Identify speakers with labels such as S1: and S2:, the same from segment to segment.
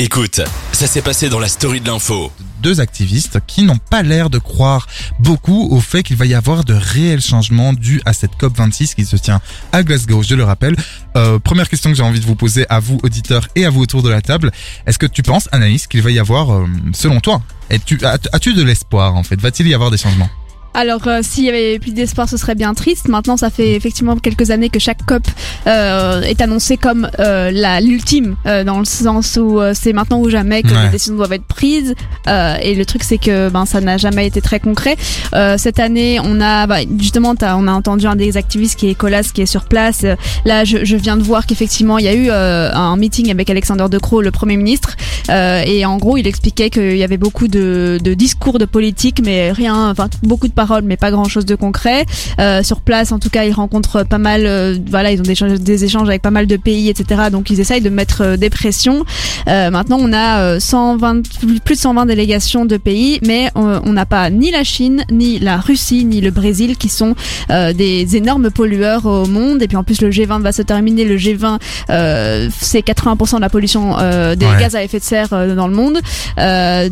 S1: Écoute, ça s'est passé dans la story de l'info.
S2: deux activistes qui n'ont pas l'air de croire beaucoup au fait qu'il va y avoir de réels changements dus à cette COP26 qui se tient à Glasgow, je le rappelle. Euh, première question que j'ai envie de vous poser à vous, auditeurs, et à vous autour de la table. Est-ce que tu penses, Anaïs, qu'il va y avoir, euh, selon toi, as-tu de l'espoir en fait? Va-t-il y avoir des changements?
S3: Alors, euh, s'il y avait plus d'espoir, ce serait bien triste. Maintenant, ça fait effectivement quelques années que chaque COP euh, est annoncé comme euh, la l'ultime, euh, dans le sens où euh, c'est maintenant ou jamais que
S2: Ouais.
S3: les décisions doivent être prises. Euh, et le truc, c'est que ben ça n'a jamais été très concret. Euh, cette année, on a bah, justement, on a entendu un des activistes qui est Colas, qui est sur place. Euh, Là, je, je viens de voir qu'effectivement, il y a eu euh, un meeting avec Alexander De Croo, le premier ministre, euh, et en gros, il expliquait qu'il y avait beaucoup de, de discours de politique, mais rien, enfin beaucoup de paroles, mais pas grand chose de concret. Euh, sur place, en tout cas, ils rencontrent pas mal, euh, voilà, ils ont des, échanges- des échanges avec pas mal de pays, etc. Donc ils essayent de mettre euh, des pressions. Euh, maintenant, on a euh, 120, plus de 120 délégations de pays, mais on n'a pas ni la Chine, ni la Russie, ni le Brésil qui sont des énormes pollueurs au monde. Et puis en plus, le G20 va se terminer. Le G20, euh, c'est 80% de la pollution des
S2: Ouais.
S3: gaz à effet de serre dans le monde.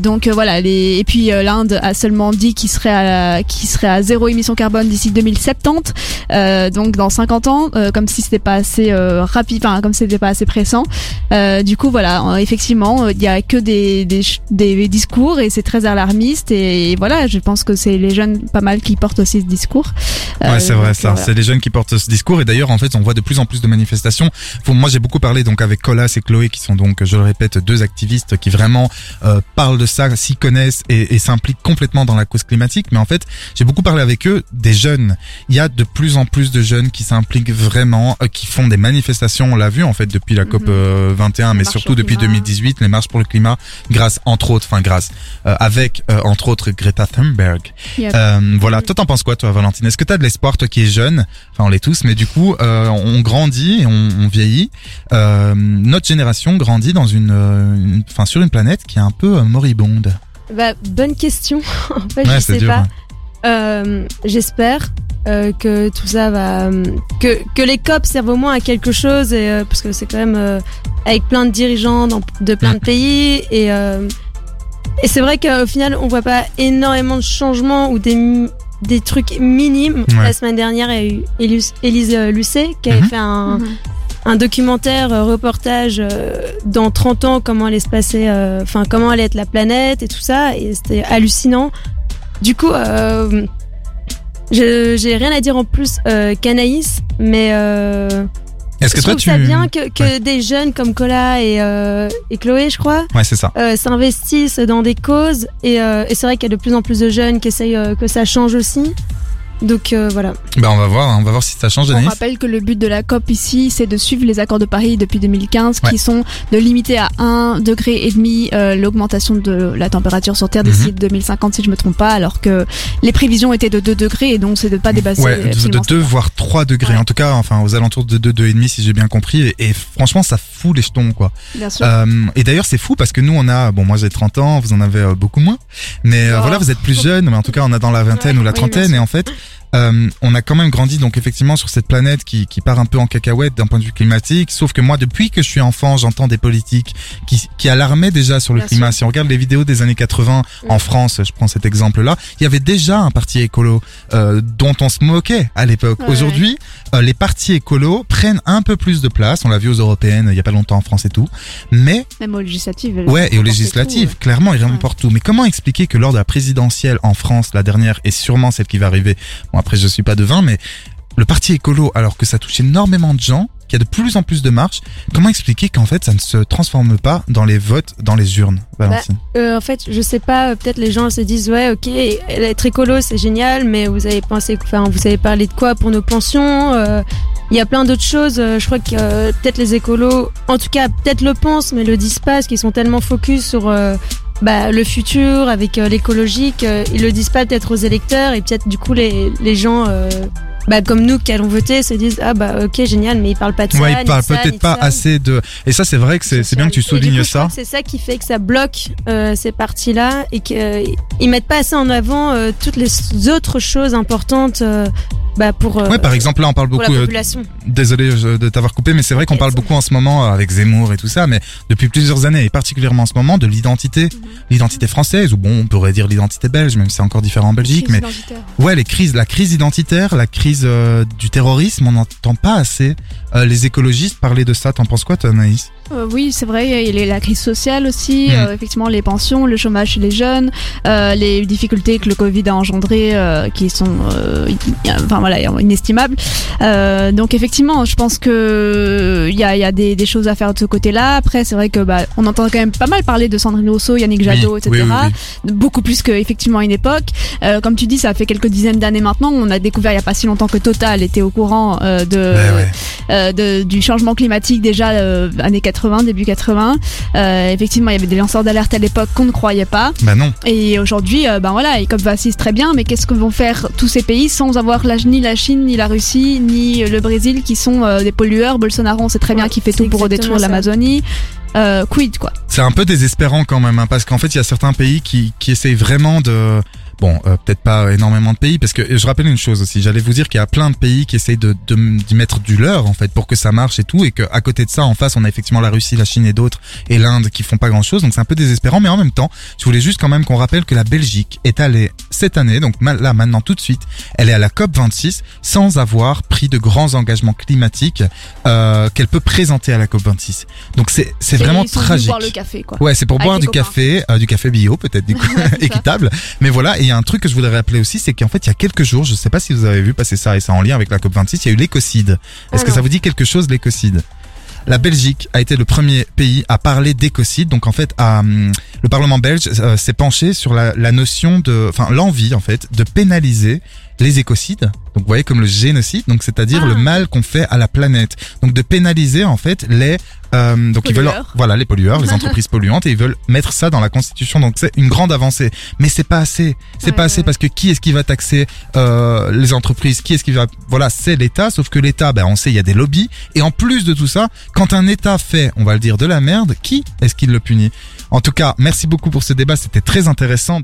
S3: Donc voilà. Les... Et puis l'Inde a seulement dit qu'il serait à la- qu'il serait à zéro émission carbone d'ici 2070. Euh, donc dans 50 ans, euh, comme si c'était pas assez euh, rapide, enfin comme si c'était pas assez pressant. Euh, du coup voilà, euh, effectivement, il y a que des, des, des discours et c'est très alarmiste et, voilà, je pense que c'est les jeunes pas mal qui portent aussi ce discours.
S2: Ouais, c'est vrai ça.
S3: voilà.
S2: C'est les jeunes qui portent ce discours et d'ailleurs en fait on voit de plus en plus de manifestations. Faut- moi j'ai beaucoup parlé donc avec Colas et Chloé qui sont donc je le répète deux activistes qui vraiment euh, parlent de ça, s'y connaissent et, et s'impliquent complètement dans la cause climatique. Mais en fait j'ai beaucoup parlé avec eux des jeunes. Il y a de plus en plus de jeunes qui s'impliquent vraiment, euh, qui font des manifestations. On l'a vu en fait depuis la COP euh, 21, mais
S3: marches
S2: surtout
S3: pour le
S2: depuis
S3: climat.
S2: 2018, les marches pour le climat, grâce entre autres, enfin grâce euh, avec euh, entre autres Greta Thunberg.
S3: Yep.
S2: Euh, voilà,
S3: Mhm.
S2: toi t'en penses quoi toi Valentine? Est-ce que t'as de l'espoir toi qui es jeune? Enfin on l'est tous, mais du coup euh, on grandit, on, on vieillit. Euh, notre génération grandit dans une, euh, enfin sur une planète qui est un peu euh, moribonde.
S4: Bah, bonne question. en fait,
S2: Ouais,
S4: je sais
S2: dur.
S4: pas.
S2: hein.
S4: Euh, J'espère euh, que tout ça va, que que les COP servent au moins à quelque chose, et euh, parce que c'est quand même euh, avec plein de dirigeants dans- de plein de pays, et euh, et c'est vrai qu'au final, on voit pas énormément de changements ou des des trucs minimes.
S2: Ouais.
S4: La semaine dernière, il y a eu Élise, Élise Lucet qui avait
S2: Mhm.
S4: fait un,
S3: Mhm.
S4: un documentaire, reportage euh, dans 30 ans, comment allait se passer, euh, enfin comment allait être la planète et tout ça, et c'était hallucinant. Du coup, euh, j'ai rien à dire en plus euh, qu'Anaïs, mais euh,
S2: Est-ce que
S4: je
S2: toi
S4: trouve
S2: tu
S4: ça bien que, que
S2: Ouais.
S4: des jeunes comme Cola et, euh, et Chloé, je crois,
S2: Ouais, c'est ça.
S4: s'investissent dans des causes, et, et c'est vrai qu'il y a de plus en plus de jeunes qui essayent que ça change aussi. Donc euh, voilà.
S2: Ben on va voir, hein, on va voir si ça change
S3: On rappelle que le but de la COP ici, c'est de suivre les accords de Paris depuis 2015,
S2: Ouais.
S3: qui sont de limiter à 1 degré et demi euh, l'augmentation de la température sur Terre d'ici
S2: Mhm.
S3: 2050, si je me trompe pas, alors que les prévisions étaient de 2 degrés, et donc c'est de pas dépasser.
S2: Ouais, de, de
S3: absolument
S2: 2 voire 3 degrés.
S3: Ouais.
S2: En tout cas, enfin aux alentours de 2, 2,5 si j'ai bien compris. Et, et franchement, ça fout les jetons quoi.
S3: Bien sûr.
S2: Euh, et d'ailleurs, c'est fou parce que nous, on a, bon, moi j'ai 30 ans, vous en avez euh, beaucoup moins, mais euh,
S3: Oh.
S2: voilà, vous êtes plus jeunes, mais en tout cas, on a dans la vingtaine ou la trentaine, et en fait, euh, on a quand même grandi donc effectivement sur cette planète qui, qui part un peu en cacahuète d'un point de vue climatique. Sauf que moi, depuis que je suis enfant, j'entends des politiques qui, qui alarmaient déjà sur le
S3: Bien
S2: climat. Si on regarde les vidéos des années 80 en
S3: Mm.
S2: France, je prends cet exemple-là, il y avait déjà un parti écolo euh, dont on se moquait à l'époque.
S3: Ouais.
S2: Aujourd'hui, les partis écolos prennent un peu plus de place. On l'a vu aux européennes il y a pas longtemps en France et tout, mais
S3: Même aux législatives.
S2: Ouais, et aux législatives,
S3: tout,
S2: clairement, ils remportent tout. Mais comment expliquer que lors de la présidentielle en France, la dernière, et sûrement celle qui va arriver, bon après je suis pas devin, mais le parti écolo, alors que ça touche énormément de gens, qu'il y a de plus en plus de marches, comment expliquer qu'en fait ça ne se transforme pas dans les votes, dans les urnes, Valentine
S4: Euh, en fait, je sais pas, euh, peut-être les gens se disent ouais, ok, être écolo c'est génial, mais vous avez pensé, vous avez parlé de quoi pour nos pensions euh, Il y a plein d'autres choses. je crois que peut-être les écolos, en tout cas, peut-être le pensent, mais le disent pas, parce qu'ils sont tellement focus sur bah, le futur avec l'écologique. ils le disent pas peut-être aux électeurs, et peut-être du coup les gens. Euh, bah, comme nous qui allons voter se disent ah bah ok génial mais ils parlent pas de ça
S2: Ouais, ils parlent peut-être
S4: de
S2: pas
S4: ça.
S2: assez de... Et ça c'est vrai que c'est c'est bien que tu
S4: coup,
S2: soulignes ça.
S4: C'est ça qui fait que ça bloque euh, ces parties-là et qu'ils mettent pas assez en avant euh, toutes les autres choses importantes euh, bah, pour, euh,
S2: Ouais, par exemple là on parle beaucoup... euh, désolé je- de t'avoir coupé, mais c'est vrai qu'on parle beaucoup en ce moment euh, avec Zemmour et tout ça, mais depuis plusieurs années et particulièrement en ce moment de l'identité,
S3: Mhm.
S2: l'identité française ou bon, on pourrait dire l'identité belge, même si c'est encore différent en Belgique, mais ouais, les crises, la crise identitaire, la crise euh, du terrorisme, on n'entend pas assez euh, les écologistes parler de ça. T'en penses quoi, toi, Anaïs?
S3: Euh, oui, c'est vrai, il y a la crise sociale aussi,
S2: Mhm.
S3: euh, effectivement les pensions, le chômage chez les jeunes, euh, les difficultés que le Covid a engendrées euh, qui sont euh, enfin voilà, inestimables. Euh, donc effectivement, je pense que il y a, il y a des, des choses à faire de ce côté-là. Après, c'est vrai que bah, on entend quand même pas mal parler de Sandrine Rousseau, Yannick Jadot,
S2: Oui,
S3: etc.
S2: oui, oui, oui.
S3: Beaucoup plus qu'effectivement à une époque. Euh, comme tu dis, ça fait quelques dizaines d'années maintenant. On a découvert il y a pas si longtemps que Total était au courant euh, de
S2: Ouais,
S3: euh, de, du changement climatique déjà euh, années 80, début 80. Euh, effectivement, il y avait des lanceurs d'alerte à l'époque qu'on ne croyait pas.
S2: Bah non.
S3: Et aujourd'hui, euh, ben voilà, et COP26 très bien, mais qu'est-ce que vont faire tous ces pays sans avoir la, ni la Chine, ni la Russie, ni le Brésil qui sont euh, des pollueurs? Bolsonaro, on sait très bien
S4: Ouais,
S3: qu'il fait tout pour détruire l'Amazonie. Euh, quid quoi?
S2: C'est un peu désespérant quand même, hein, parce qu'en fait, il y a certains pays qui, qui essayent vraiment de... Bon, euh, peut-être pas énormément de pays, parce que je rappelle une chose aussi, j'allais vous dire qu'il y a plein de pays qui essayent de de- d'y mettre du leur, en fait, pour que ça marche et tout, et qu'à côté de ça, en face, on a effectivement la Russie, la Chine et d'autres, et l'Inde qui font pas grand-chose, donc c'est un peu désespérant, mais en même temps, je voulais juste quand même qu'on rappelle que la Belgique est allée cette année, donc là, maintenant, tout de suite, elle est à la COP26, sans avoir pris de grands engagements climatiques euh, qu'elle peut présenter à la COP26. Donc c'est c'est vraiment tragique.
S3: boire le café quoi.
S2: Ouais, c'est pour
S3: Avec
S2: boire du
S3: copains.
S2: café, euh, du café bio peut-être, du coup, équitable. Mais voilà, et il y a un truc que je voudrais rappeler aussi, c'est qu'en fait, il y a quelques jours, je sais pas si vous avez vu passer ça et ça en lien avec la COP26, il y a eu l'écocide. Est-ce que ça vous dit quelque chose, l'écocide? La Belgique a été le premier pays à parler d'écocide. Donc en fait, à, hum, le Parlement belge euh, s'est penché sur la, la notion de, enfin l'envie en fait, de pénaliser les écocides. Donc vous voyez comme le génocide, donc c'est-à-dire
S3: Ah.
S2: le mal qu'on fait à la planète. Donc de pénaliser en fait les, euh, donc ils veulent,
S3: Pollueurs.
S2: voilà les pollueurs, les entreprises polluantes, et ils veulent mettre ça dans la Constitution. Donc c'est une grande avancée, mais c'est pas assez. C'est
S3: Ouais,
S2: pas assez
S3: ouais.
S2: parce que qui est-ce qui va taxer euh, les entreprises? Qui est-ce qui va Voilà, c'est l'État. Sauf que l'État, ben on sait, il y a des lobbies. Et en plus de tout ça, quand un État fait, on va le dire, de la merde, qui est-ce qui le punit? En tout cas, merci beaucoup pour ce débat. C'était très intéressant.